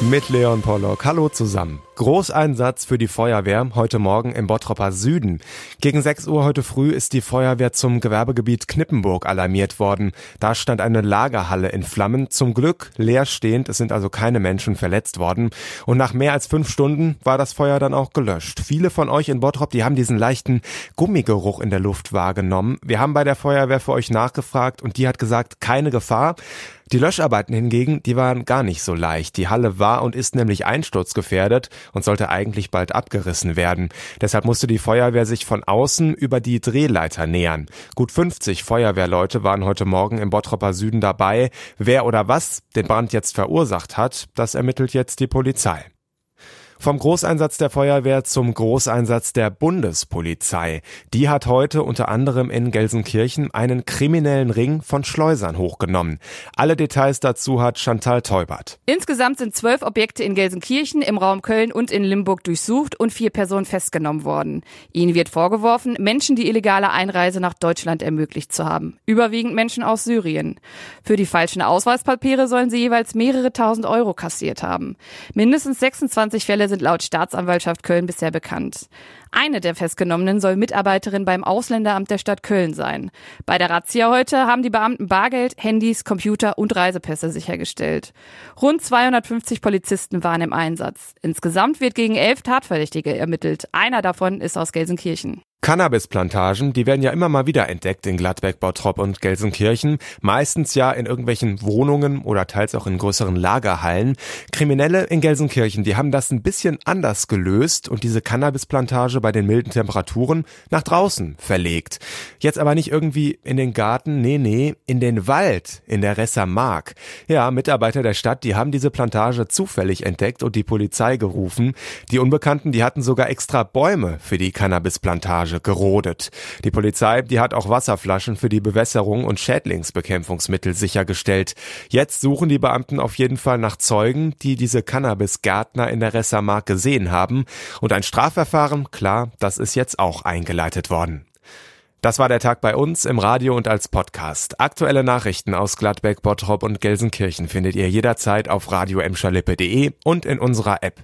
Mit Leon Pollock. Hallo zusammen. Großeinsatz für die Feuerwehr heute Morgen im Bottropper Süden. Gegen 6 Uhr heute früh ist die Feuerwehr zum Gewerbegebiet Knippenburg alarmiert worden. Da stand eine Lagerhalle in Flammen. Zum Glück leerstehend. Es sind also keine Menschen verletzt worden. Und nach mehr als fünf Stunden war das Feuer dann auch gelöscht. Viele von euch in Bottrop, die haben diesen leichten Gummigeruch in der Luft wahrgenommen. Wir haben bei der Feuerwehr für euch nachgefragt und die hat gesagt, keine Gefahr. Die Löscharbeiten hingegen, die waren gar nicht so leicht. Die Halle war und ist nämlich einsturzgefährdet und sollte eigentlich bald abgerissen werden. Deshalb musste die Feuerwehr sich von außen über die Drehleiter nähern. Gut 50 Feuerwehrleute waren heute Morgen im Bottropper Süden dabei. Wer oder was den Brand jetzt verursacht hat, das ermittelt jetzt die Polizei. Vom Großeinsatz der Feuerwehr zum Großeinsatz der Bundespolizei. Die hat heute unter anderem in Gelsenkirchen einen kriminellen Ring von Schleusern hochgenommen. Alle Details dazu hat Chantal Teubert. Insgesamt sind zwölf Objekte in Gelsenkirchen, im Raum Köln und in Limburg durchsucht und vier Personen festgenommen worden. Ihnen wird vorgeworfen, Menschen die illegale Einreise nach Deutschland ermöglicht zu haben. Überwiegend Menschen aus Syrien. Für die falschen Ausweispapiere sollen sie jeweils mehrere tausend Euro kassiert haben. Mindestens 26 Fälle sind laut Staatsanwaltschaft Köln bisher bekannt. Eine der Festgenommenen soll Mitarbeiterin beim Ausländeramt der Stadt Köln sein. Bei der Razzia heute haben die Beamten Bargeld, Handys, Computer und Reisepässe sichergestellt. Rund 250 Polizisten waren im Einsatz. Insgesamt wird gegen elf Tatverdächtige ermittelt. Einer davon ist aus Gelsenkirchen. Cannabisplantagen, die werden ja immer mal wieder entdeckt in Gladbeck, Bottrop und Gelsenkirchen, meistens ja in irgendwelchen Wohnungen oder teils auch in größeren Lagerhallen. Kriminelle in Gelsenkirchen, die haben das ein bisschen anders gelöst und diese Cannabisplantage bei den milden Temperaturen nach draußen verlegt. Jetzt aber nicht irgendwie in den Garten, nee, nee, in den Wald in der Ressermark. Ja, Mitarbeiter der Stadt, die haben diese Plantage zufällig entdeckt und die Polizei gerufen. Die Unbekannten, die hatten sogar extra Bäume für die Cannabisplantage Gerodet. Die Polizei, die hat auch Wasserflaschen für die Bewässerung und Schädlingsbekämpfungsmittel sichergestellt. Jetzt suchen die Beamten auf jeden Fall nach Zeugen, die diese Cannabisgärtner in der Ressermark gesehen haben. Und ein Strafverfahren, klar, das ist jetzt auch eingeleitet worden. Das war der Tag bei uns im Radio und als Podcast. Aktuelle Nachrichten aus Gladbeck, Bottrop und Gelsenkirchen findet ihr jederzeit auf radio und in unserer App.